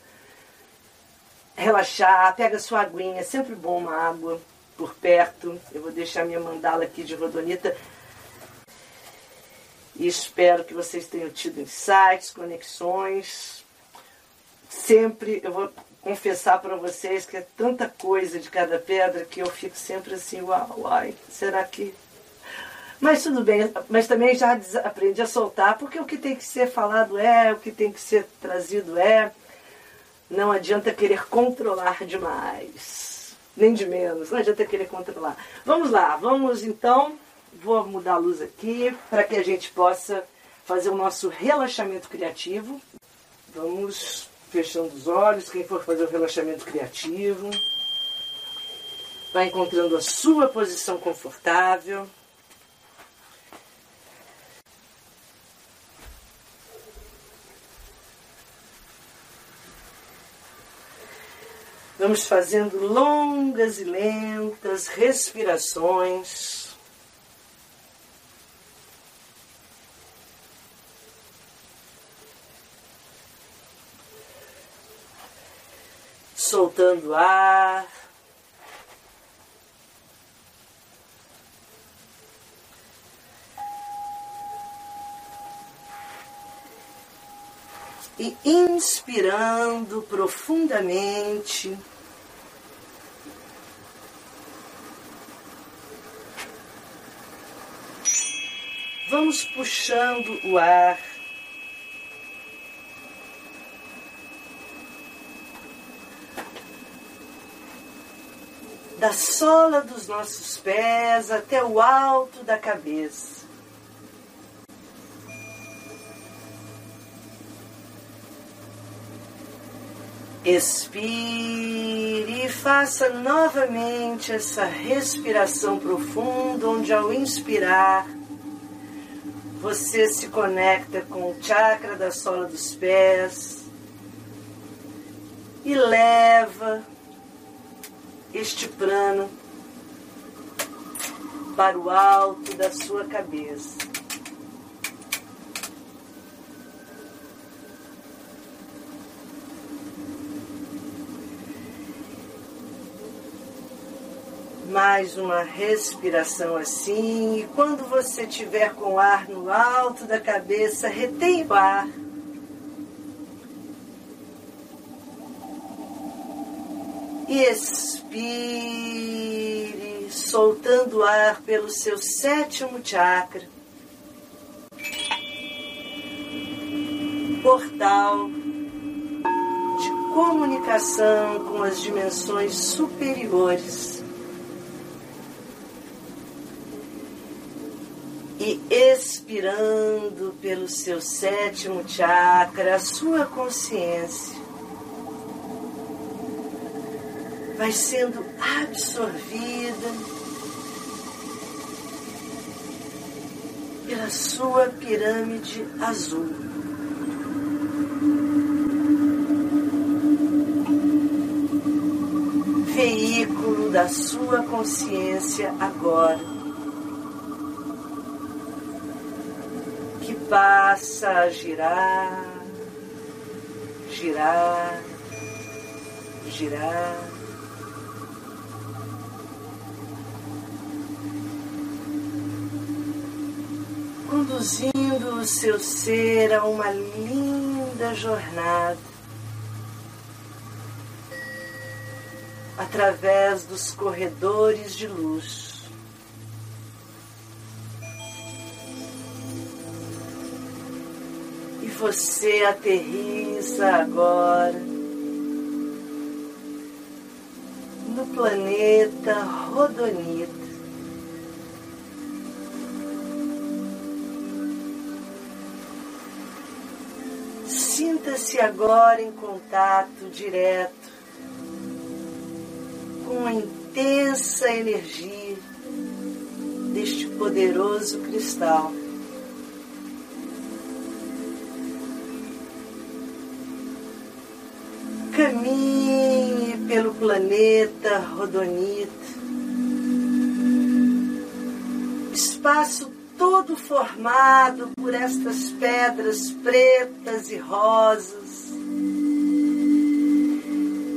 relaxar. Pega sua aguinha. É sempre bom uma água por perto. Eu vou deixar minha mandala aqui de rodonita. E espero que vocês tenham tido insights, conexões. Sempre eu vou confessar para vocês que é tanta coisa de cada pedra que eu fico sempre assim, uau, uai, será que mas tudo bem, mas também já aprendi a soltar, porque o que tem que ser falado é, o que tem que ser trazido é. Não adianta querer controlar demais. Nem de menos, não adianta querer controlar. Vamos lá, vamos então. Vou mudar a luz aqui para que a gente possa fazer o nosso relaxamento criativo. Vamos fechando os olhos, quem for fazer o relaxamento criativo. Vai encontrando a sua posição confortável. Vamos fazendo longas e lentas respirações. soltando ar. E inspirando profundamente. Vamos puxando o ar. Da sola dos nossos pés até o alto da cabeça. Expire e faça novamente essa respiração profunda, onde ao inspirar você se conecta com o chakra da sola dos pés e leva este prano para o alto da sua cabeça. mais uma respiração assim, e quando você tiver com o ar no alto da cabeça, retém o ar. E expire, soltando o ar pelo seu sétimo chakra. Portal de comunicação com as dimensões superiores. e expirando pelo seu sétimo chakra, a sua consciência vai sendo absorvida pela sua pirâmide azul. Veículo da sua consciência agora. passa a girar, girar, girar. Conduzindo o seu ser a uma linda jornada através dos corredores de luz. você aterriza agora no planeta Rodonita. Sinta-se agora em contato direto com a intensa energia deste poderoso cristal. caminhe pelo planeta Rodonita, espaço todo formado por estas pedras pretas e rosas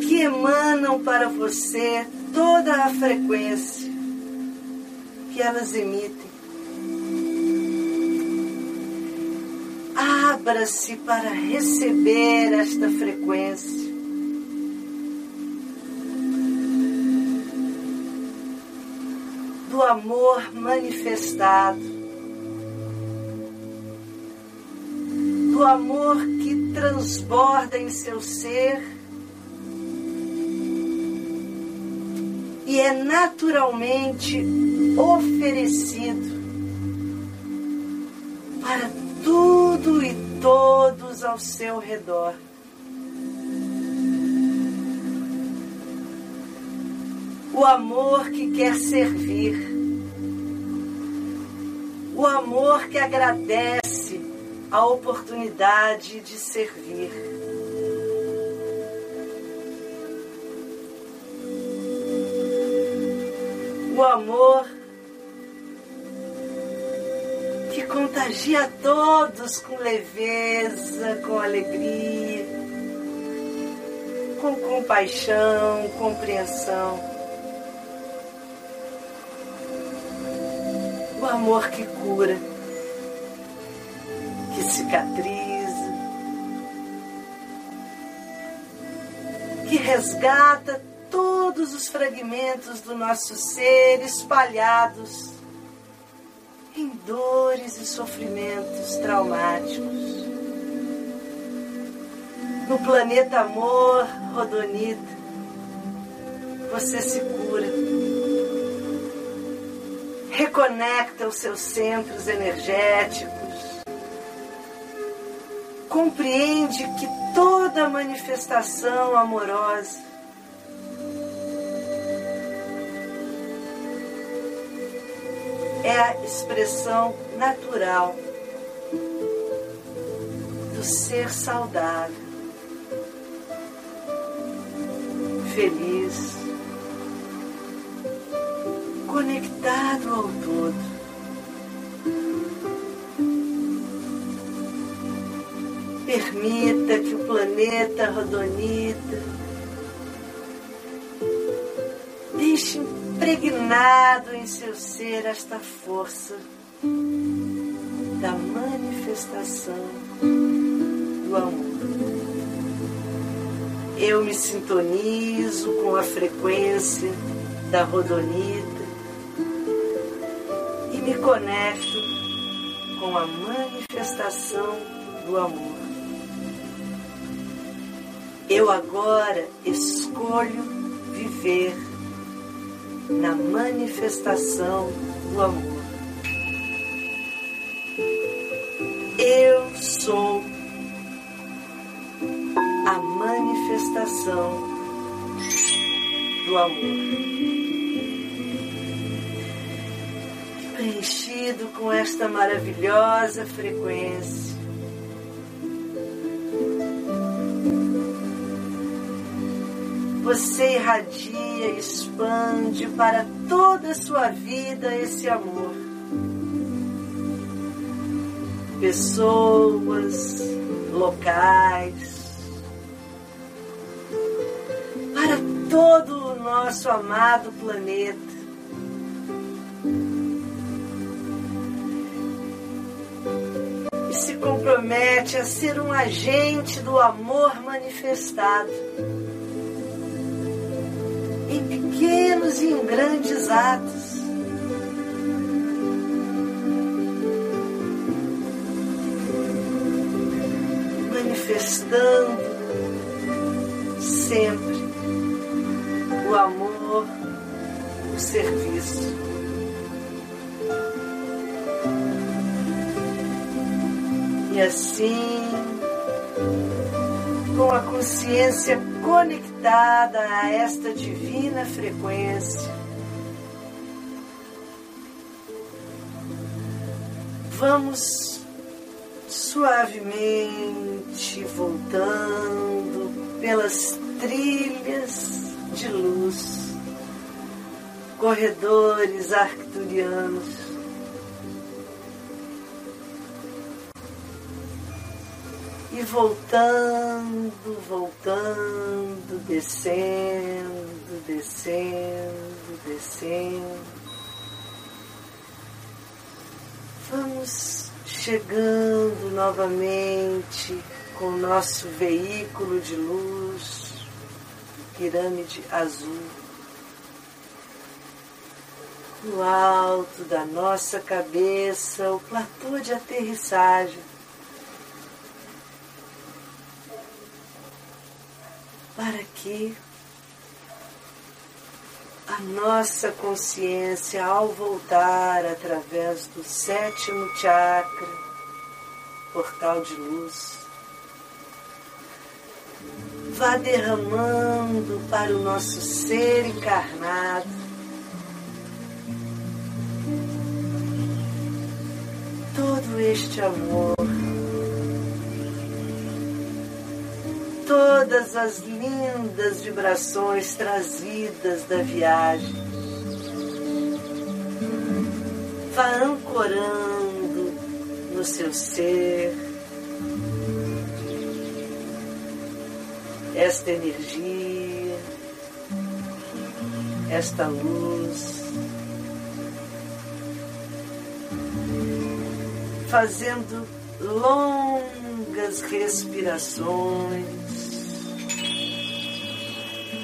que emanam para você toda a frequência que elas emitem. Abra-se para receber esta frequência. do amor manifestado, amor que transborda em seu ser e é naturalmente oferecido para tudo e todos ao seu redor. o amor que quer servir, o amor que agradece a oportunidade de servir. O amor que contagia todos com leveza, com alegria, com compaixão, compreensão. o amor que cura, que cicatriza, que resgata todos os fragmentos do nosso ser espalhados em dores e sofrimentos traumáticos. No planeta amor, Rodonita, você se cura. Reconecta os seus centros energéticos. Compreende que toda manifestação amorosa é a expressão natural do ser saudável, feliz, conectado ao todo. Permita que o planeta Rodonita deixe impregnado em seu ser esta força da manifestação do amor. Eu me sintonizo com a frequência da rodonita e me conecto com a manifestação do amor. Eu agora escolho viver na manifestação do amor. Eu sou a manifestação do amor. Preenchido com esta maravilhosa frequência, você irradia, expande para toda a sua vida esse amor. Pessoas, locais, para todo o nosso amado planeta. E se compromete a ser um agente do amor manifestado em grandes atos. Manifestando sempre o amor, o serviço. E assim, com a consciência conectada a esta divina frequência. Vamos suavemente voltando pelas trilhas de luz, corredores arcturianos voltando, voltando, descendo, descendo, descendo. Vamos chegando novamente com o nosso veículo de luz, pirâmide azul. No alto da nossa cabeça, o platô de aterrissagem para que a nossa consciência, ao voltar através do sétimo chakra, portal de luz, vá derramando para o nosso ser encarnado. Todo este amor todas as lindas vibrações trazidas da viagem. Vá ancorando no seu ser. Esta energia, esta luz, fazendo longas respirações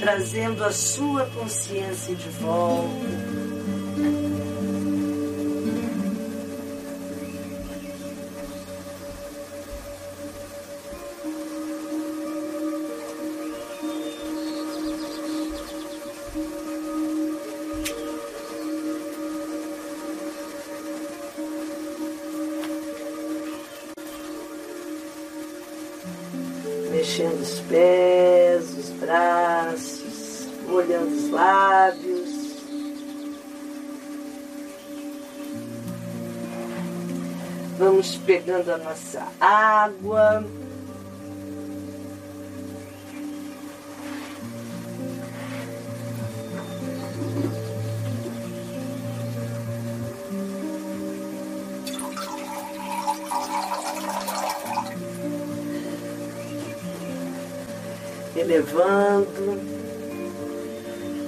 trazendo a sua consciência de volta. Pegando a nossa água. elevando.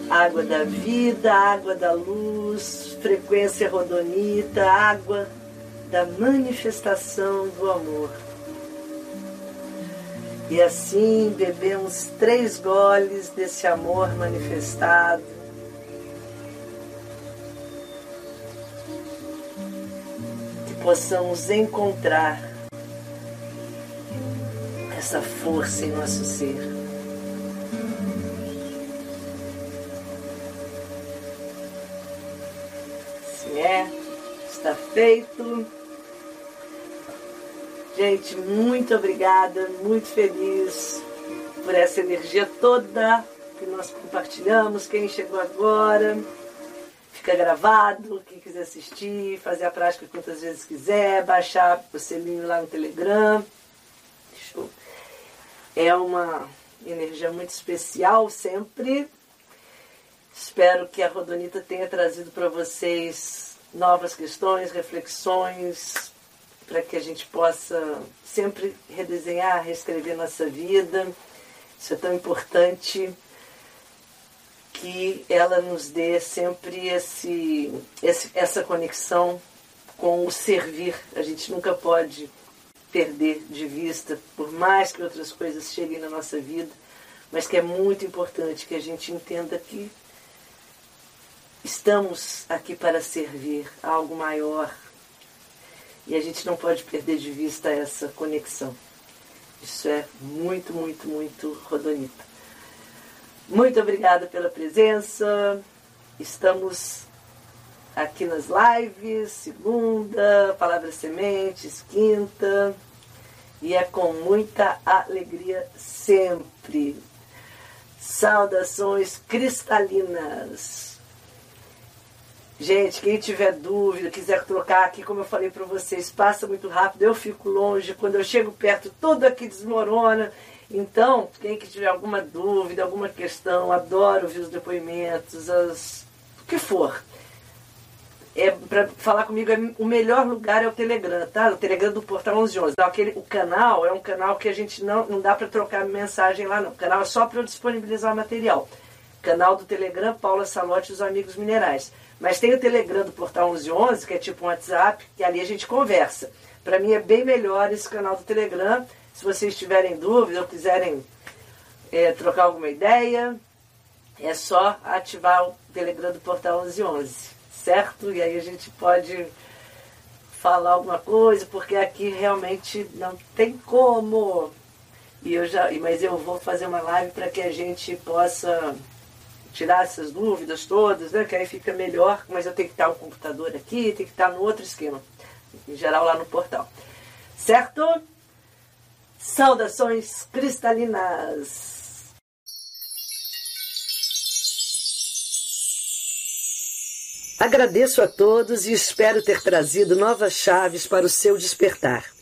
Água da vida, água da luz, frequência rodonita, água da manifestação do amor. E assim bebemos três goles desse amor manifestado. Que possamos encontrar essa força em nosso ser. Está feito. Gente, muito obrigada, muito feliz por essa energia toda que nós compartilhamos. Quem chegou agora, fica gravado. Quem quiser assistir, fazer a prática quantas vezes quiser, baixar o selinho lá no Telegram. Show. É uma energia muito especial sempre. Espero que a Rodonita tenha trazido para vocês novas questões, reflexões, para que a gente possa sempre redesenhar, reescrever nossa vida. Isso é tão importante que ela nos dê sempre esse, esse, essa conexão com o servir. A gente nunca pode perder de vista, por mais que outras coisas cheguem na nossa vida, mas que é muito importante que a gente entenda que Estamos aqui para servir a algo maior e a gente não pode perder de vista essa conexão. Isso é muito, muito, muito rodonita. Muito obrigada pela presença. Estamos aqui nas lives, segunda, Palavras Sementes, quinta. E é com muita alegria sempre. Saudações cristalinas. Gente, quem tiver dúvida, quiser trocar aqui, como eu falei para vocês, passa muito rápido, eu fico longe, quando eu chego perto, tudo aqui desmorona. Então, quem que tiver alguma dúvida, alguma questão, adoro ouvir os depoimentos, as, o que for. É, para falar comigo, é, o melhor lugar é o Telegram, tá? O Telegram do Portal 1111. Então, aquele, o canal é um canal que a gente não, não dá para trocar mensagem lá, não. O canal é só para eu disponibilizar material. Canal do Telegram, Paula Salote e os Amigos Minerais. Mas tem o Telegram do Portal 1111, que é tipo um WhatsApp, que ali a gente conversa. Para mim é bem melhor esse canal do Telegram. Se vocês tiverem dúvida ou quiserem é, trocar alguma ideia, é só ativar o Telegram do Portal 1111, certo? E aí a gente pode falar alguma coisa, porque aqui realmente não tem como. E eu já, mas eu vou fazer uma live para que a gente possa tirar essas dúvidas todas, né? Que aí fica melhor, mas eu tenho que estar o computador aqui, tem que estar no outro esquema, em geral lá no portal. Certo? Saudações cristalinas! Agradeço a todos e espero ter trazido novas chaves para o seu despertar.